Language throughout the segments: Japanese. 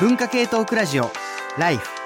文化系トークラジオライフ。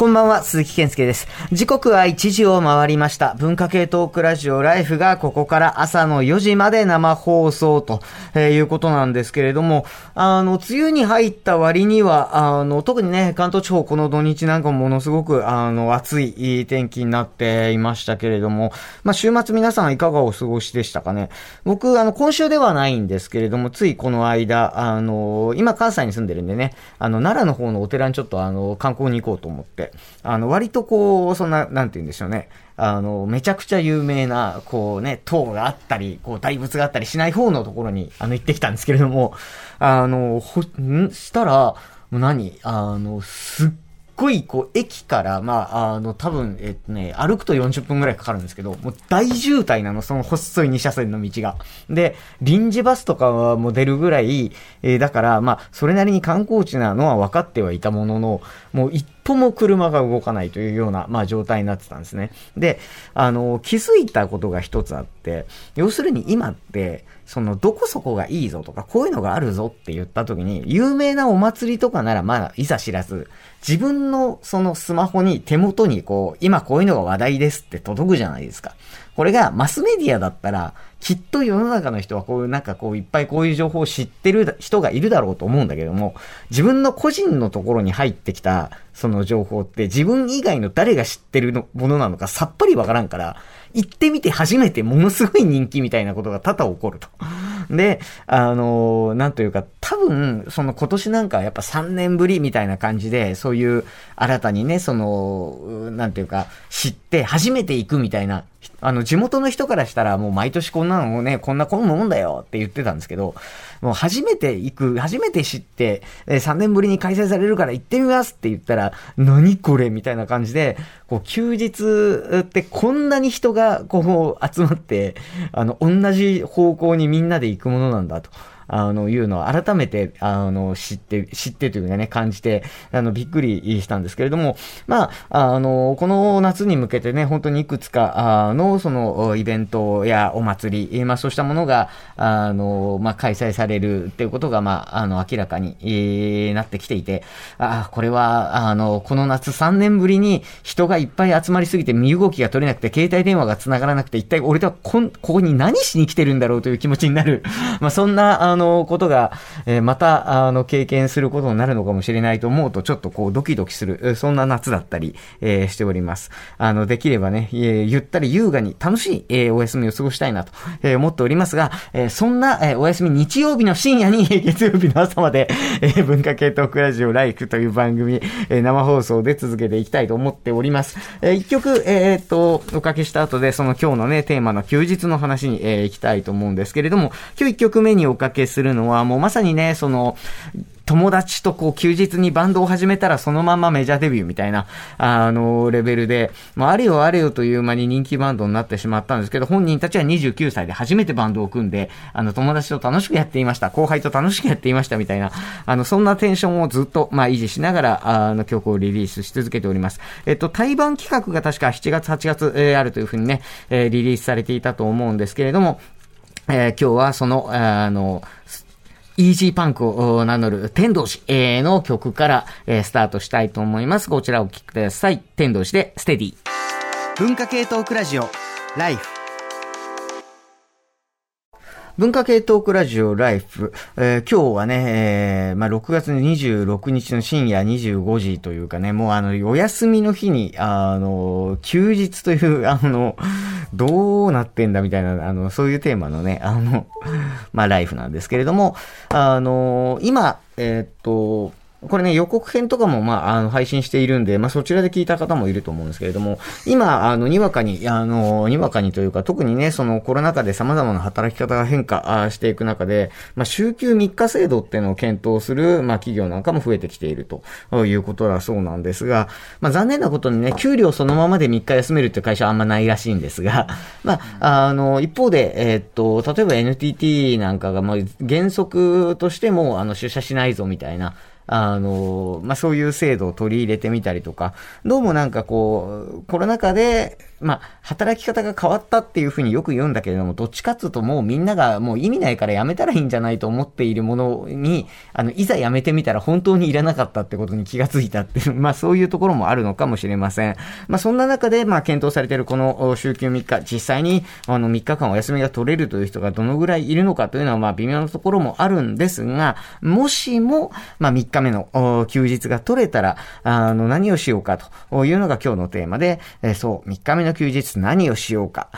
こんばんは、鈴木健介です。時刻は1時を回りました。文化系トークラジオライフがここから朝の4時まで生放送と、えいうことなんですけれども、あの、梅雨に入った割には、あの、特にね、関東地方この土日なんかもものすごく、あの、暑い天気になっていましたけれども、まあ、週末皆さんいかがお過ごしでしたかね。僕、あの、今週ではないんですけれども、ついこの間、あの、今関西に住んでるんでね、あの、奈良の方のお寺にちょっとあの、観光に行こうと思って、あの、割とこう、そんな、なんて言うんでしょうね。あの、めちゃくちゃ有名な、こうね、塔があったり、こう、大仏があったりしない方のところに、あの、行ってきたんですけれども、あの、ほ、ん？したら、もう何？あの、すっごい、こう、駅から、まあ、あの、多分、えっとね、歩くと40分くらいかかるんですけど、もう大渋滞なの、その細い2車線の道が。で、臨時バスとかはもう出るぐらい、えーだから、まあ、それなりに観光地なのは分かってはいたものの、もう一歩も車が動かないというような、まあ、状態になってたんですね。で、あの、気づいたことが一つあって、要するに今って、その、どこそこがいいぞとか、こういうのがあるぞって言った時に、有名なお祭りとかならまだいざ知らず、自分のそのスマホに手元にこう、今こういうのが話題ですって届くじゃないですか。これがマスメディアだったら、きっと世の中の人はこういうなんかこういっぱいこういう情報を知ってる人がいるだろうと思うんだけども、自分の個人のところに入ってきたその情報って自分以外の誰が知ってるのものなのかさっぱりわからんから、行ってみて初めてものすごい人気みたいなことが多々起こると。で、あのなんというか、多分、その今年なんかはやっぱ3年ぶりみたいな感じで、そういう新たにね、その、なんていうか、知って初めて行くみたいな、あの、地元の人からしたらもう毎年こんなのもね、こんなこんなもんだよって言ってたんですけど、もう初めて行く、初めて知って、え3年ぶりに開催されるから行ってみますって言ったら、何これみたいな感じで、こう、休日ってこんなに人がこう集まって、あの、同じ方向にみんなで行くものなんだと。あの、いうのを改めて、あの、知って、知ってというかね、感じて、あの、びっくりしたんですけれども、まあ、あの、この夏に向けてね、本当にいくつか、あの、その、イベントやお祭り、まあ、そうしたものが、あの、まあ、開催されるっていうことが、まあ、あの、明らかに、なってきていて、ああ、これは、あの、この夏3年ぶりに人がいっぱい集まりすぎて身動きが取れなくて、携帯電話が繋がらなくて、一体俺とはこん、ここに何しに来てるんだろうという気持ちになる。まあ、そんな、あの、のことが、えーまた、あの、経験することになるのかもしれないと思うと、ちょっとこう、ドキドキする、そんな夏だったり、えーしております。あの、できればね、えーゆったり優雅に楽しい、えーお休みを過ごしたいなと、えー思っておりますが、えーそんな、えーお休み日曜日の深夜に、月曜日の朝まで、えー文化系トークラジオライフという番組、えー生放送で続けていきたいと思っております。えー一曲、えーっと、おかけした後で、その今日のね、テーマの休日の話に、えー行きたいと思うんですけれども、今日一曲目におかけするのは、もうまさにね、その、友達とこう休日にバンドを始めたらそのままメジャーデビューみたいな、あの、レベルで、まあ、あれよあれよという間に人気バンドになってしまったんですけど、本人たちは29歳で初めてバンドを組んで、あの、友達と楽しくやっていました、後輩と楽しくやっていましたみたいな、あの、そんなテンションをずっと、まあ、維持しながら、あの、曲をリリースし続けております。えっと、対バン企画が確か7月、8月、えーあるというふうにね、えーリリースされていたと思うんですけれども、えー今日はその、あの、イージーパンクを名乗る天童市の曲から、えスタートしたいと思います。こちらをお聴きください。天童市でステディ。文化系トークラジオライフ文化系トークラジオライフ。えー今日はね、えーまあ、6月26日の深夜25時というかね、もうあの、お休みの日に、あの、休日という、あの、どうなってんだみたいな、あの、そういうテーマのね、あの、まあ、ライフなんですけれども、あの、今、えーっと、これね、予告編とかも、まあ、あの、配信しているんで、まあ、そちらで聞いた方もいると思うんですけれども、今、あの、にわかに、あの、にわかにというか、特にね、そのコロナ禍で様々な働き方が変化していく中で、まあ、週休3日制度っていうのを検討する、まあ、企業なんかも増えてきているということだそうなんですが、まあ、残念なことにね、給料そのままで3日休めるって会社はあんまないらしいんですが、まあ、あの、一方で、えーっと、例えば NTT なんかが、まあ、原則としても、あの、出社しないぞみたいな、あの、まあ、そういう制度を取り入れてみたりとか、どうもなんかこう、コロナ禍で、まあ、働き方が変わったっていうふうによく言うんだけれども、どっちかっていうともうみんながもう意味ないからやめたらいいんじゃないと思っているものに、あの、いざやめてみたら本当にいらなかったってことに気がついたっていう、まあそういうところもあるのかもしれません。まあそんな中で、まあ検討されているこの週休3日、実際にあの3日間お休みが取れるという人がどのぐらいいるのかというのは、まあ微妙なところもあるんですが、もしも、まあ3日目の休日が取れたら、あの、何をしようかというのが今日のテーマで、えそう、3日目の休日何をしようか。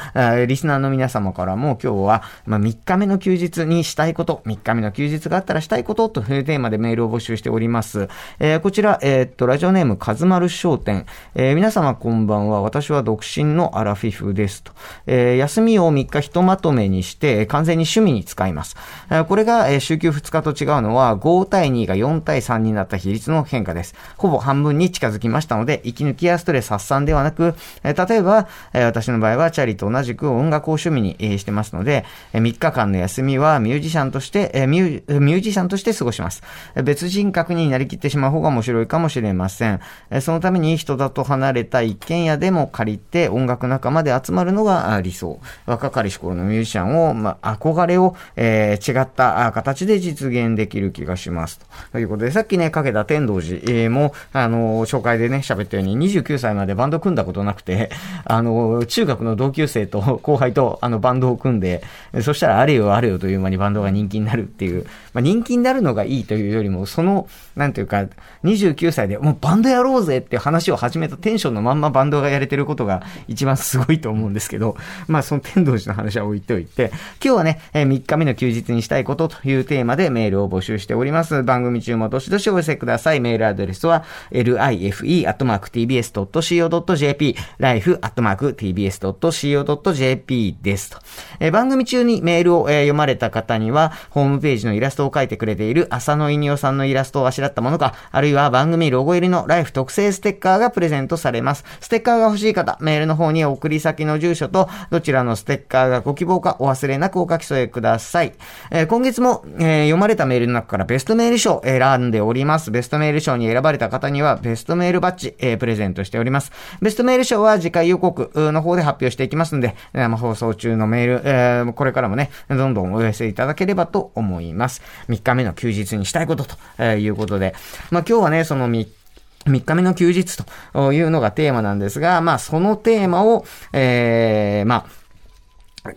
リスナーの皆様からも今日は、まあ、3日目の休日にしたいこと、3日目の休日があったらしたいことというテーマでメールを募集しております。えー、こちら、えー、っと、ラジオネーム、かずまる商店。えー、皆様こんばんは。私は独身のアラフィフですと。えー、休みを3日ひとまとめにして、完全に趣味に使います。えー、これが、えー、週休2日と違うのは、5対2が4対3になった比率の変化です。ほぼ半分に近づきましたので、息抜きやストレス発散ではなく、えー、例えば、え、私の場合はチャリと同じく音楽を趣味に、え、してますので、え、3日間の休みはミュージシャンとして、え、ミュージシャンとして過ごします。別人格になりきってしまう方が面白いかもしれません。え、そのために人だと離れた一軒家でも借りて音楽仲間で集まるのが理想。若かりし頃のミュージシャンを、まあ、憧れを、えー、違った形で実現できる気がします。ということで、さっきね、かけた天童寺、も、あの、紹介でね、喋ったように、29歳までバンド組んだことなくて、あの、中学の同級生と後輩とあのバンドを組んで、そしたらあれよあれよという間にバンドが人気になるっていう、まあ、人気になるのがいいというよりも、その、なんていうか、29歳でもうバンドやろうぜって話を始めたテンションのまんまバンドがやれてることが一番すごいと思うんですけど、まあその天童寺の話は置いておいて、今日はね、え3日目の休日にしたいことというテーマでメールを募集しております。番組中もどしどしお寄せください。メールアドレスは、life.tbs.co.jp、life.tbs.co.jp ですと。えー、番組中にメールを、えー、読まれた方には、ホームページのイラストを描いてくれている浅野稲夫さんのイラストをあしらったものか、あるいは番組ロゴ入りのライフ特製ステッカーがプレゼントされます。ステッカーが欲しい方、メールの方に送り先の住所と、どちらのステッカーがご希望かお忘れなくお書き添えください。えー、今月も、えー、読まれたメールの中からベストメール賞を選んでおります。ベストメール賞に選ばれた方には、ベストメールバッジ、えー、プレゼントしております。ベストメール賞は次回予告の方で発表していきますんで、生放送中のメール、えー、これからもね、どんどんお寄せいただければと思います。3日目の休日にしたいことと、いうことで、まあ今日はね、その3 3日目の休日というのがテーマなんですが、まあそのテーマを、えー、まあ、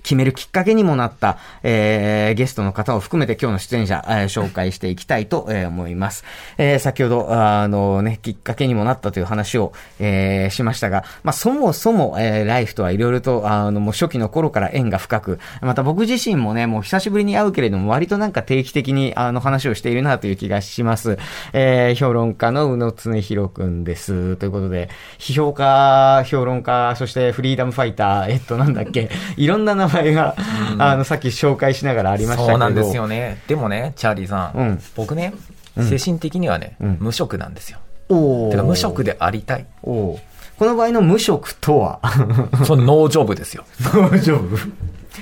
決めるきっかけにもなった、えー、ゲストの方を含めて今日の出演者、えー、紹介していきたいと、え、思います。えー、先ほど、あのね、きっかけにもなったという話を、えー、しましたが、まあ、そもそも、えー、ライフとはいろいろと、あの、もう初期の頃から縁が深く、また僕自身もね、もう久しぶりに会うけれども、割となんか定期的に、あの、話をしているなという気がします。えー、評論家の宇野恒弘くんです。ということで、批評家、評論家、そしてフリーダムファイター、えっと、なんだっけ、いろんな名前が、うん、あの、さっき紹介しながらありましたけど。そうなんですよね。でもね、チャーリーさん、うん、僕ね、精神的にはね、うん、無職なんですよ。おてか無職でありたい。おこの場合の無職とは？そのノージョブですよ。ノージョブ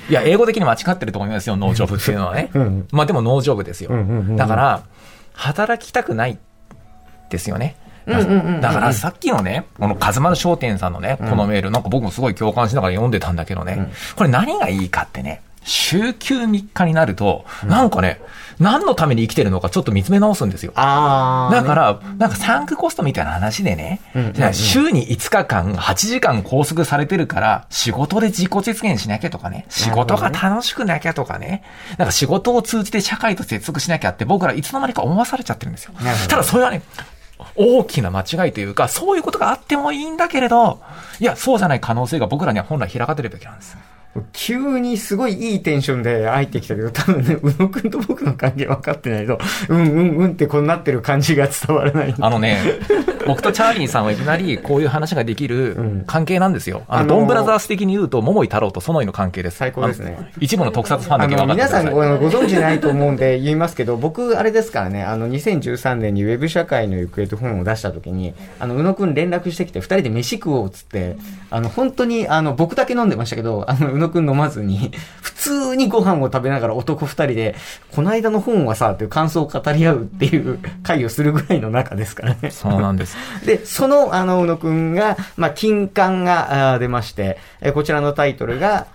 いや、英語的に間違ってると思いますよ、ノージョブっていうのはね。うん、まあでもノージョブですよ。だから、働きたくないですよね。だからさっきのね、このカズマル商店さんのね、このメール、なんか僕もすごい共感しながら読んでたんだけどね、これ何がいいかってね、週休3日になると、なんかね、何のために生きてるのかちょっと見つめ直すんですよ。あだから、なんかサンクコストみたいな話でね、週に5日間8時間拘束されてるから、仕事で自己実現しなきゃとかね、仕事が楽しくなきゃとかね、なんか仕事を通じて社会と接続しなきゃって僕らいつの間にか思わされちゃってるんですよ。ただそれはね、大きな間違いというか、そういうことがあってもいいんだけれど、いや、そうじゃない可能性が僕らには本来開かれるべきなんです。急にすごいいいテンションで入ってきたけど、多分ね、宇野くんと僕の関係分かってないと、うんうんうんってこうなってる感じが伝わらない。あのね、僕とチャーリーさんはいきなりこういう話ができる関係なんですよ。あの、ドンブラザース的に言うと、桃井太郎と園井の関係です。最高ですね。一部の特撮ファンだけ分かって皆さんごご存知ないと思うんで言いますけど、僕、あれですからね、あの、2013年にウェブ社会の行方と本を出した時に、あの、宇野くん連絡してきて、二人で飯食おうっつって、あの、本当に、あの、僕だけ飲んでましたけど、あの、宇野くん飲まずに、普通にご飯を食べながら男二人で、この間の本はさ、っていう感想を語り合うっていう会をするぐらいの中ですからね。そうなんです で、その、あの、宇野くんが、まあ、金冠が出まして、えこちらのタイトルが、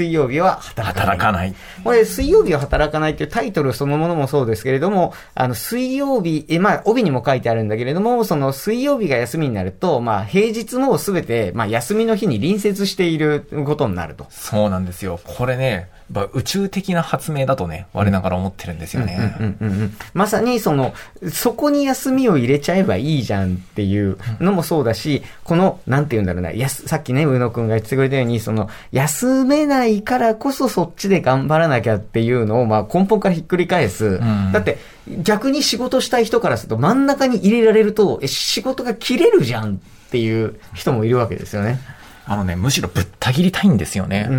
水曜日は働かない。かない。これ、水曜日は働かないというタイトルそのものもそうですけれども、あの、水曜日、え、まあ、帯にも書いてあるんだけれども、その水曜日が休みになると、まあ、平日もすべて、まあ、休みの日に隣接していることになると。そうなんですよ。これね、宇宙的な発明だとね、我ながら思ってるんですよね。まさに、その、そこに休みを入れちゃえばいいじゃんっていうのもそうだし、この、なんて言うんだろうな、やす、さっきね、宇野くんが言ってくれたように、その、休めないからこそそっちで頑張らなきゃっていうのを、まあ根本からひっくり返す。うん、だって、逆に仕事したい人からすると真ん中に入れられると、え、仕事が切れるじゃんっていう人もいるわけですよね。あのね、むしろぶった切りたいんですよね。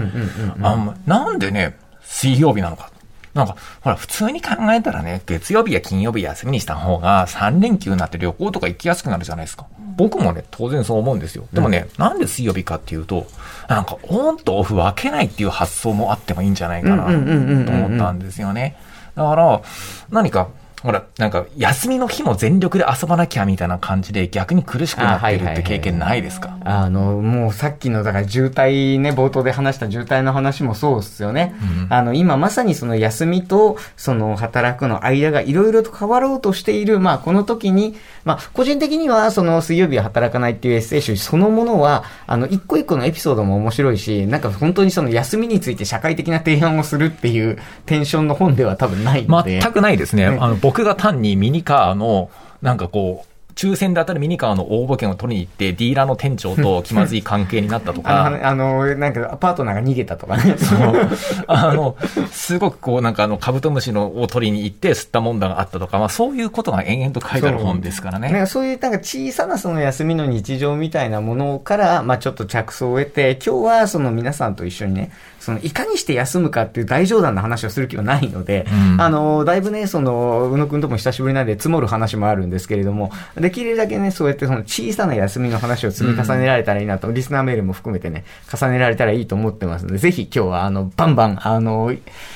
なんでね、水曜日なのか。なんか、ほら、普通に考えたらね、月曜日や金曜日休みにした方が3連休になって旅行とか行きやすくなるじゃないですか。僕もね、当然そう思うんですよ。でもね、うん、なんで水曜日かっていうと、なんか、オンとオフ分けないっていう発想もあってもいいんじゃないかな、と思ったんですよね。だから、何か、ほら、なんか、休みの日も全力で遊ばなきゃみたいな感じで逆に苦しくなってるって経験ないですか？あの、もうさっきの、だから渋滞ね、冒頭で話した渋滞の話もそうですよね。うん、あの、今まさにその休みと、その働くの間がいろいろと変わろうとしている、まあ、この時に、まあ、個人的には、その水曜日は働かないっていうエッセイ集そのものは、あの、一個一個のエピソードも面白いし、なんか本当にその休みについて社会的な提案をするっていうテンションの本では多分ないので。全くないですね。あの、僕が単にミニカーの、なんかこう、抽選で当たるミニカーの応募券を取りに行って、ディーラーの店長と気まずい関係になったとか。あの、なんか、パートナーが逃げたとかね。そう。あの、すごくこう、なんかあの、カブトムシのを取りに行って、吸ったもんだがあったとか、まあそういうことが延々と書いてある本ですからね。そうそういうなんか小さなその休みの日常みたいなものから、まあちょっと着想を得て、今日はその皆さんと一緒にね、その、いかにして休むかっていう大冗談の話をする気はないので、うん、あの、だいぶね、その、宇野くんとも久しぶりなんで積もる話もあるんですけれども、できるだけね、そうやってその小さな休みの話を積み重ねられたらいいなと、うん、リスナーメールも含めてね、重ねられたらいいと思ってますので、ぜひ今日は、あの、バンバン、あの、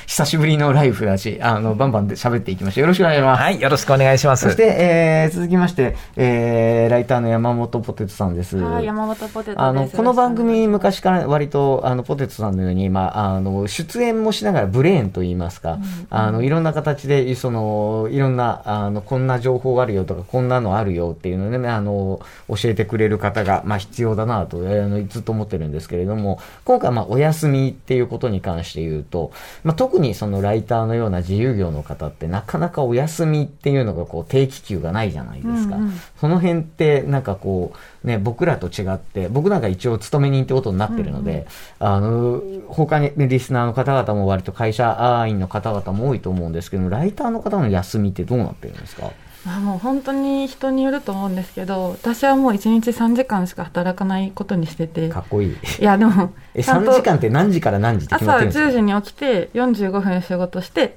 久しぶりのライフだし、あの、バンバンで喋っていきましょう。よろしくお願いします。はい、よろしくお願いします。そして、えー、続きまして、えー、ライターの山本ポテトさんです。はい、山本ポテトあの、この番組昔から割と、あの、ポテトさんのように、まあ、あの、出演もしながらブレーンと言いますか、うん、あの、いろんな形で、その、いろんな、あの、こんな情報あるよとか、こんなのあるよっていうのでね、あの、教えてくれる方が、まあ、必要だなと、あの、ずっと思ってるんですけれども、今回、まあ、お休みっていうことに関して言うと、まあ、特にそのライターのような自由業の方って、なかなかお休みっていうのが、こう、定期給がないじゃないですか。うんうん、その辺って、なんかこう、ね、僕らと違って、僕なんか一応勤め人ってことになってるので、うんうん、あの、他に、ね、リスナーの方々も割と会社員の方々も多いと思うんですけどライターの方の休みってどうなってるんですか？あもう本当に人によると思うんですけど私はもう1日3時間しか働かないことにしてて。かっこいい。いやでもえ3時間って何時から何時って決まって朝10時に起きて45分仕事して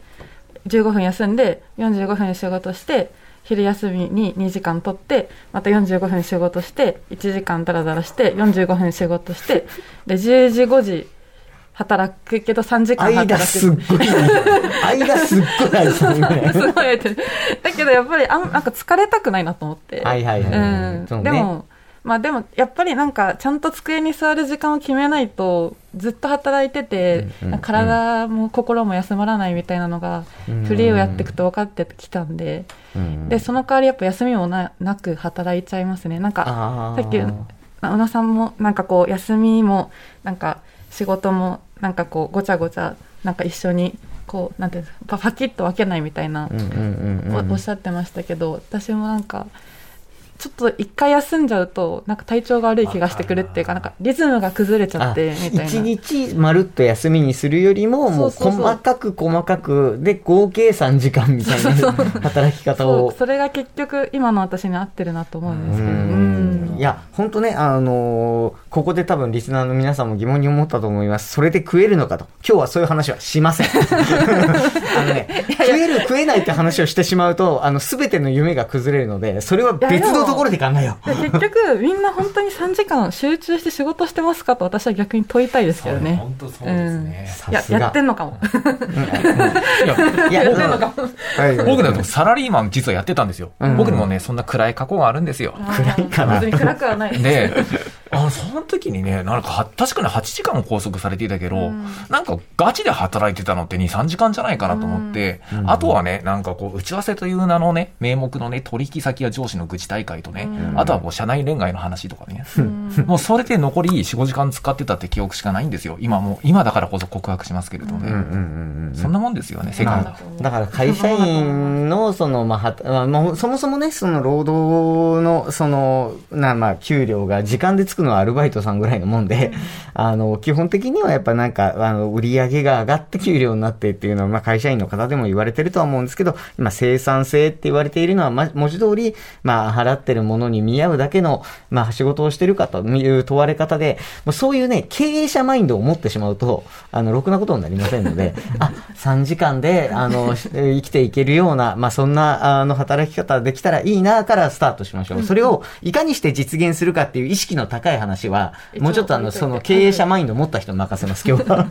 15分休んで45分仕事して昼休みに2時間取ってまた45分仕事して1時間ダラダラして45分仕事してで10時5時働くけど3時間働く。間すっごい。間すっごいですね。すごいだけどやっぱりあん、なんか疲れたくないなと思って。はいはいはい。うん。でも、まあでもやっぱりなんかちゃんと机に座る時間を決めないとずっと働いてて、体も心も休まらないみたいなのがフリーをやっていくと分かってきたんで、でその代わりやっぱ休みもななく働いちゃいますねなんかさっき小野さんもなんかこう休みもなんか仕事もなんかこうごちゃごちゃなんか一緒にこうなんていうんですかパキッと分けないみたいなおっしゃってましたけど私もなんかちょっと一回休んじゃうとなんか体調が悪い気がしてくるっていうかなんかリズムが崩れちゃってみたいな。一日まるっと休みにするよりももう細かく細かくで合計3時間みたいな働き方を。それが結局今の私に合ってるなと思うんですけど。うんいや、本当ね、あのーここで多分リスナーの皆さんも疑問に思ったと思います。それで食えるのかと。今日はそういう話はしません。あのね、食える食えないって話をしてしまうと、あの、すべての夢が崩れるので、それは別のところで考えよう。結局、みんな本当に3時間集中して仕事してますかと私は逆に問いたいですけどね。本当そうですね。いや、さすがやってんのかも。いやいや、やってんのかも。はい 僕だとサラリーマン実はやってたんですよ。うん僕にもね、そんな暗い過去があるんですよ。暗いかななくはないです。ねあの、その時にね、なんかは、確かに8時間拘束されていたけど、うん。なんかガチで働いてたのって2、3時間じゃないかなと思って、うん。あとはね、なんかこう、打ち合わせという名のね、名目のね、取引先や上司の愚痴大会とね、うん。あとはもう社内恋愛の話とかね、うん。もうそれで残り4、5時間使ってたって記憶しかないんですよ。今もう、今だからこそ告白しますけれどね。うんうんうんうんそんなもんですよね、世界だから会社員の、その、まあはた、まあもう、そもそもね、その労働の、その、な、まあ、給料が時間でつくのはアルバイトさんぐらいのもんで、あの、基本的にはやっぱなんか、あの、売り上げが上がって給料になってっていうのは、まあ、会社員の方でも言われてるとは思うんですけど、今、生産性って言われているのは、ま、文字通り、まあ、払ってるものに見合うだけの、まあ、仕事をしてるかという問われ方で、もうそういうね、経営者マインドを持ってしまうと、あの、ろくなことになりませんので、あ、3時間で、あの、し生きていけるような、まあ、そんな、あの、働き方できたらいいな、からスタートしましょう。それを、いかにして実現するかっていう意識の高い話は、もうちょっとあの、その経営者マインドを持った人に 任せます、今日は。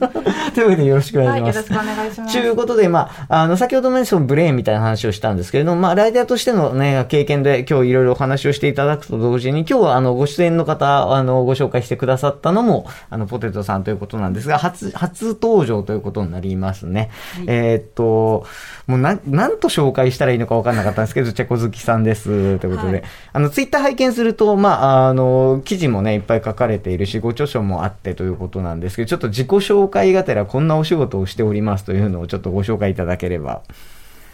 というわけでよろしくお願はいい、しますよろし。くお願いします。ということで、まあ、あの、先ほどのね、そのブレーンみたいな話をしたんですけれども、まあ、ライダーとしてのね、経験で今日いろいろお話をしていただくと同時に、今日はあの、ご出演の方、あの、ご紹介してくださったのも、あの、ポテトさんということなんですが、初、初登場ということになりますね。えーっと、もうなん、なんと紹介したらいいのか分かんなかったんですけど、チェコ好きさんです。ということで、はいあの、ツイッター拝見すると、まあ、あの、記事もね、いっぱい書かれているし、ご著書もあってということなんですけど、ちょっと自己紹介がてらこんなお仕事をしておりますというのをちょっとご紹介いただければ。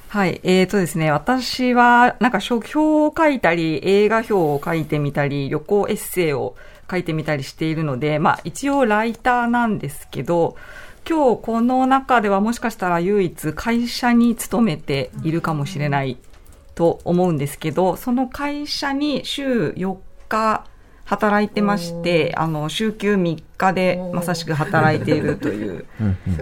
はい。えーとですね、私は、なんか書評を書いたり、映画表を書いてみたり、旅行エッセイを書いてみたりしているので、まあ一応ライターなんですけど、今日この中ではもしかしたら唯一会社に勤めているかもしれないと思うんですけど、その会社に週4日働いてまして、あの、週休3日でまさしく働いているという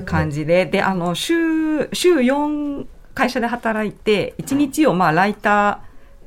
感じで、で、あの、週、週4会社で働いて、1日をまあライタ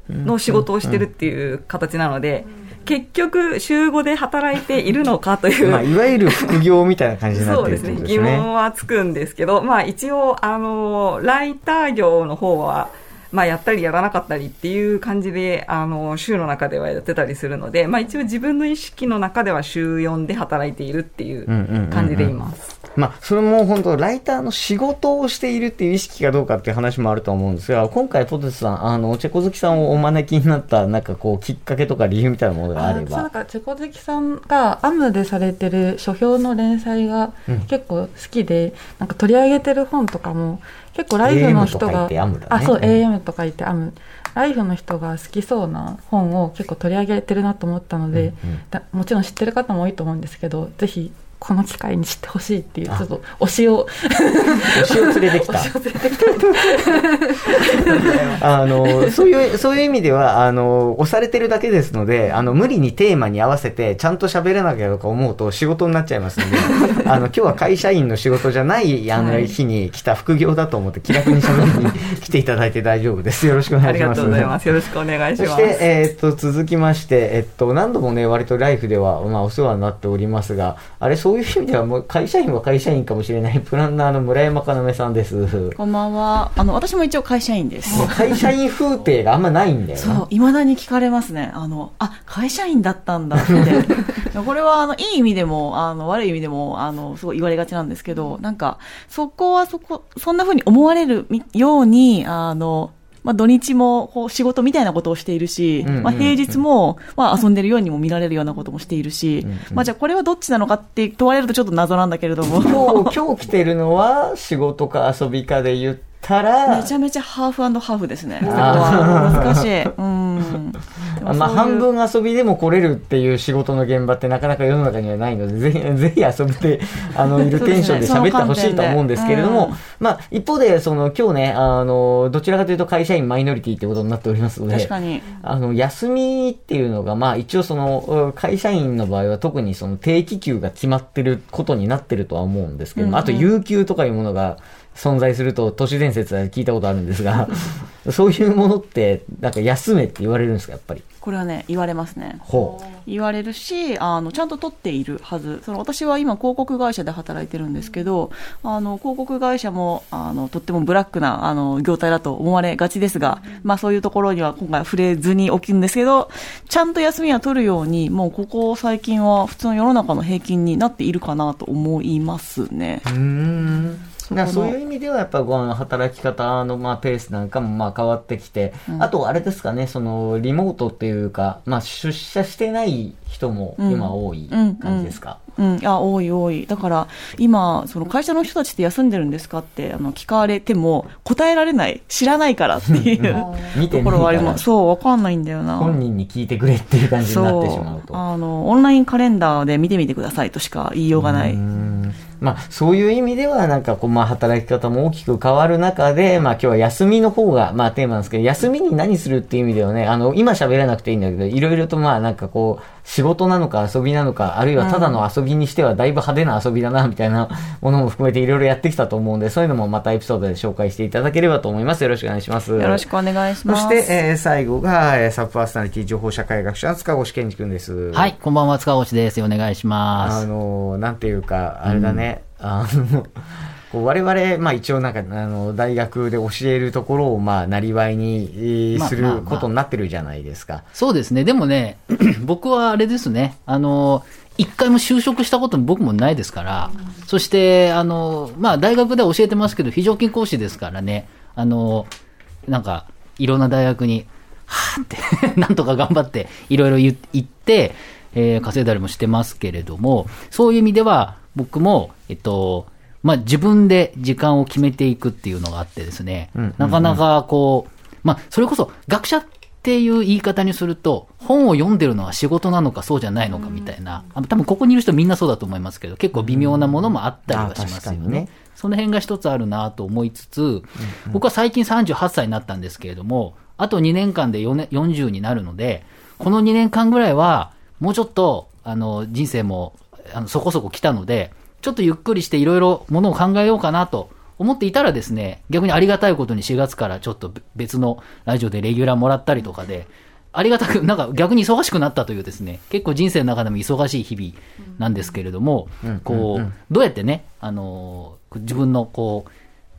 ーの仕事をしてるっていう形なので、結局週5で働いているのかという、まあ、いわゆる副業みたいな感じになっそうてるですね疑ってことですね。問はつくんですけど、まあ一応、あの、ライター業の方は、まあやったりやらなかったりっていう感じで、あの、週の中ではやってたりするので、まあ一応自分の意識の中では週4で働いているっていう感じでいます。まあ、それも本当、ライターの仕事をしているっていう意識かどうかっていう話もあると思うんですが、今回、ポテトさん、あの、チェコ好きさんをお招きになった、なんかこう、きっかけとか理由みたいなものがあれば。そうなんかチェコ好きさんがアムでされてる書評の連載が結構好きで、なんか取り上げてる本とかも結構ライフの人がね。あそううん。AM と書いてアムライフの人が好きそうな本を結構取り上げてるなと思ったので、だもちろん知ってる方も多いと思うんですけどぜひこの機会に知ってほしいっていうちょっと推しを 推しを連れてきたあの、そういう、そういう意味では、あの、押されてるだけですので、あの、無理にテーマに合わせて、ちゃんと喋らなきゃとか思うと仕事になっちゃいますので、あの、今日は会社員の仕事じゃない、あの、はい日に来た副業だと思って気楽に喋りに 来ていただいて大丈夫です。よろしくお願いします。ありがとうございます。よろしくお願いします。そして、えーっと、続きまして、えっと、何度もね、割とライフでは、まあ、お世話になっておりますが、あれ、そういう意味では、もう、会社員は会社員かもしれない、プランナーの村山かなめさんです。もこんばんは。あの、私も一応会社員です。う会社員風景があんまないんだよな。そう、未だに聞かれますね。あの、あ、会社員だったんだって。これは、あの、いい意味でも、あの、悪い意味でも、あの、すごい言われがちなんですけど、なんか、そこはそこ、そんな風に思われるみように、あの、まあ、土日もこう仕事みたいなことをしているし、まあ、平日も、まあ、遊んでるようにも見られるようなこともしているし、まあ、じゃあこれはどっちなのかって問われるとちょっと謎なんだけれども。今日、今日来てるのは、仕事か遊びかで言ったら、めちゃめちゃハーフハーフですね。難しい。うん。まあ、半分遊びでも来れるっていう仕事の現場ってなかなか世の中にはないので、ぜひ、ぜひ遊びで、あの、いるテンションで喋ってほしいと思うんですけれども、うんまあ、一方で、その、今日ね、あの、どちらかというと会社員マイノリティってことになっておりますので。あの、休みっていうのが、まあ一応その、会社員の場合は特にその定期給が決まってることになってるとは思うんですけども、うんうんあと有給とかいうものが存在すると都市伝説は聞いたことあるんですが、そういうものって、なんか休めって言われるんですか、やっぱり？これはね、言われますね。ほ言われるし、あの、ちゃんと取っているはず。その、私は今広告会社で働いてるんですけど、あの、広告会社も、あの、とってもブラックな、あの、業態だと思われがちですが、まあそういうところには今回触れずに起きるんですけど、ちゃんと休みは取るように、もうここ最近は普通の世の中の平均になっているかなと思いますね。う。ん。だからこのそういう意味ではやっぱこの働き方のまあペースなんかもまあ変わってきて、あとあれですかね、そのリモートっていうか、まあ出社してない人も今多いうん感じですか？うん、いや、多い多い。だから、今、その会社の人たちって休んでるんですかって、あの、聞かれても、答えられない。知らないからっていう ところはあります。そう、わかんないんだよな。本人に聞いてくれっていう感じになってしまうと。あの、オンラインカレンダーで見てみてくださいとしか言いようがなうい。んまあ、そういう意味では、なんかこう、まあ、働き方も大きく変わる中で、まあ、今日は休みの方が、まあ、テーマなんですけど、休みに何するっていう意味ではね、あの、今喋らなくていいんだけど、いろいろとまあ、なんかこう、仕事なのか遊びなのか、あるいはただの遊びにしてはだいぶ派手な遊びだな、みたいなものも含めていろいろやってきたと思うんで、そういうのもまたエピソードで紹介していただければと思います。よろしくお願いします。よろしくお願いします。そして、えー最後が、えーサブパーソナリティ情報社会学者、塚越健二君です。はい、こんばんは、塚越です。お願いしまあす。の、なんていうか、あれだね、あの、こう我々、まあ一応なんか、あの、大学で教えるところを、まあ、なりわいに、えーするまあまあまあことになってるじゃないですか。そうですね。でもね、僕はあれですね。あの、一回も就職したことも僕もないですから、そして、あの、まあ、大学では教えてますけど、非常勤講師ですからね、あの、なんか、いろんな大学に、はぁって、なんとか頑張って、いろいろ言言って、えー稼いだりもしてますけれども、そういう意味では、僕も、えっと、まあ、自分で時間を決めていくっていうのがあってですね、うん。なかなかこう、まあ、それこそ学者っていう言い方にすると、本を読んでるのは仕事なのかそうじゃないのかみたいな、あ多分ここにいる人みんなそうだと思いますけど、結構微妙なものもあったりはしますよ。ね。その辺が一つあるなと思いつつ、僕は最近38歳になったんですけれども、あと2年間で4年40になるので、この2年間ぐらいは、もうちょっと、あの、人生も、あの、そこそこ来たので、ちょっとゆっくりしていろいろものを考えようかなと思っていたらですね、逆にありがたいことに4月からちょっと別のラジオでレギュラーもらったりとかで、ありがたく、なんか逆に忙しくなったというですね、結構人生の中でも忙しい日々なんですけれども、こう、どうやってね、あの自分のこう、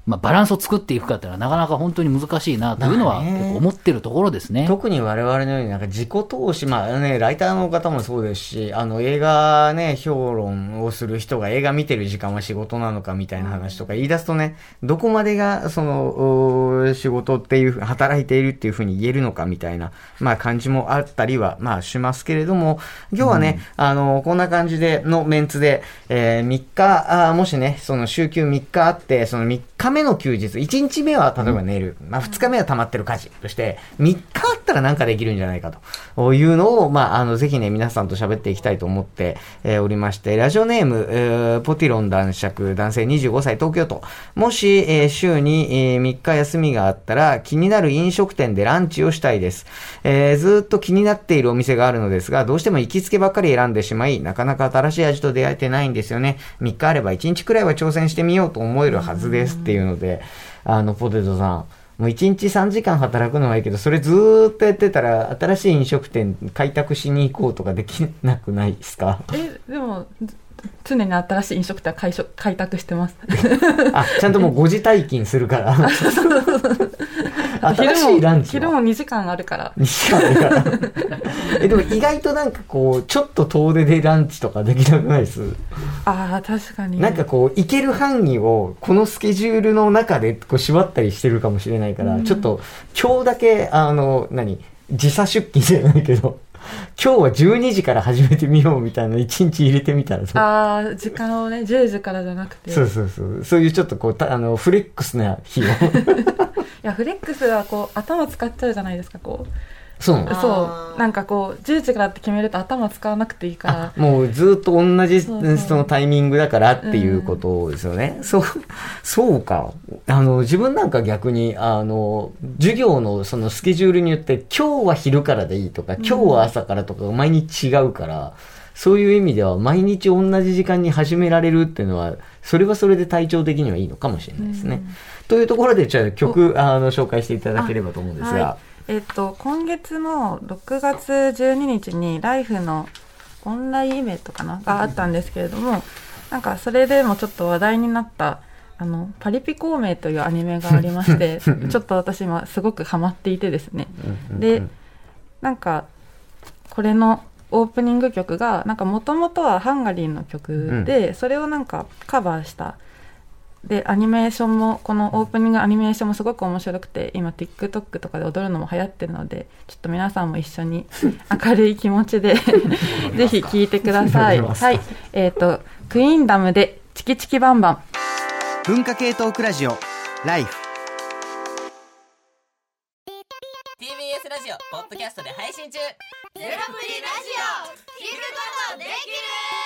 まあ、バランスを作っていくかっていうのはなかなか本当に難しいなというのは思ってるところですね。特に我々のようになんか自己投資、まあね、ライターの方もそうですし、あの映画ね、評論をする人が映画見てる時間は仕事なのかみたいな話とか言い出すとね、どこまでがその、お仕事っていう、働いているっていうふうに言えるのかみたいな、まあ感じもあったりは、まあしますけれども、今日はね、あの、こんな感じでのメンツで、えー、3日、あーもしね、その週休3日あって、その3日目の休日、1日目は例えば寝る、まあ2日目は溜まってる家事として、3日あったらなんかできるんじゃないかというのを、まあ、あの、ぜひね、皆さんと喋っていきたいと思って、えーおりまして、ラジオネーム、えーポティロン男爵、男性25歳、東京都。もし、えー週に、えー3日休みがあったら、気になる飲食店でランチをしたいです。えーずーっと気になっているお店があるのですが、どうしても行きつけばっかり選んでしまい、なかなか新しい味と出会えてないんですよね。3日あれば1日くらいは挑戦してみようと思えるはずですっていうので、あの、ポテトさん。もう1日3時間働くのはいいけど、それずーっとやってたら、新しい飲食店開拓しに行こうとかできなくないですか？えでもず常に新しい飲食店は開所開拓してます あ、ちゃんともう5時退勤するから。新しいランチは？昼も2時間あるから。2時間あるから。え、でも意外となんかこう、ちょっと遠出でランチとかできなくないです？ああ確かに。なんかこう、行ける範囲を、このスケジュールの中でこう縛ったりしてるかもしれないから、ちょっと、今日だけ、あの、何？時差出勤じゃないけど、今日は12時から始めてみようみたいな1日入れてみたらさ。ああ時間をね10時からじゃなくてそうそうそう。そういうちょっとこう、たあの、フレックスな日を。いやフレックスはこう頭使っちゃうじゃないですかこうそうそう。なんかこう、10時からって決めると頭使わなくていいから。もうずっと同じそのタイミングだからっていうことですよね。そう、そうか。あの、自分なんか逆に、あの、授業のそのスケジュールによって今日は昼からでいいとか、今日は朝からとか毎日違うから、そういう意味では毎日同じ時間に始められるっていうのは、それはそれで体調的にはいいのかもしれないですね。というところで、じゃあ曲、あの、紹介していただければと思うんですが。はいえっと、今月の6月12日にライフのオンラインイベントかな？があったんですけれども、なんかそれでもちょっと話題になった、あの、パリピ孔明というアニメがありまして、ちょっと私今すごくハマっていてですね。で、なんか、これのオープニング曲が、なんかもともとはハンガリーの曲で、それをなんかカバーしたで、アニメーションも、このオープニングアニメーションもすごく面白くて、今 TikTok とかで踊るのも流行ってるので、ちょっと皆さんも一緒に 明るい気持ちで、ぜひ聴いてください。はい。えっ、と、クイーンダムでチキチキバンバン。文化系トークラジオライフ TBS ラジオポッドキャストで配信中ゼロプリラジオ聞くことできる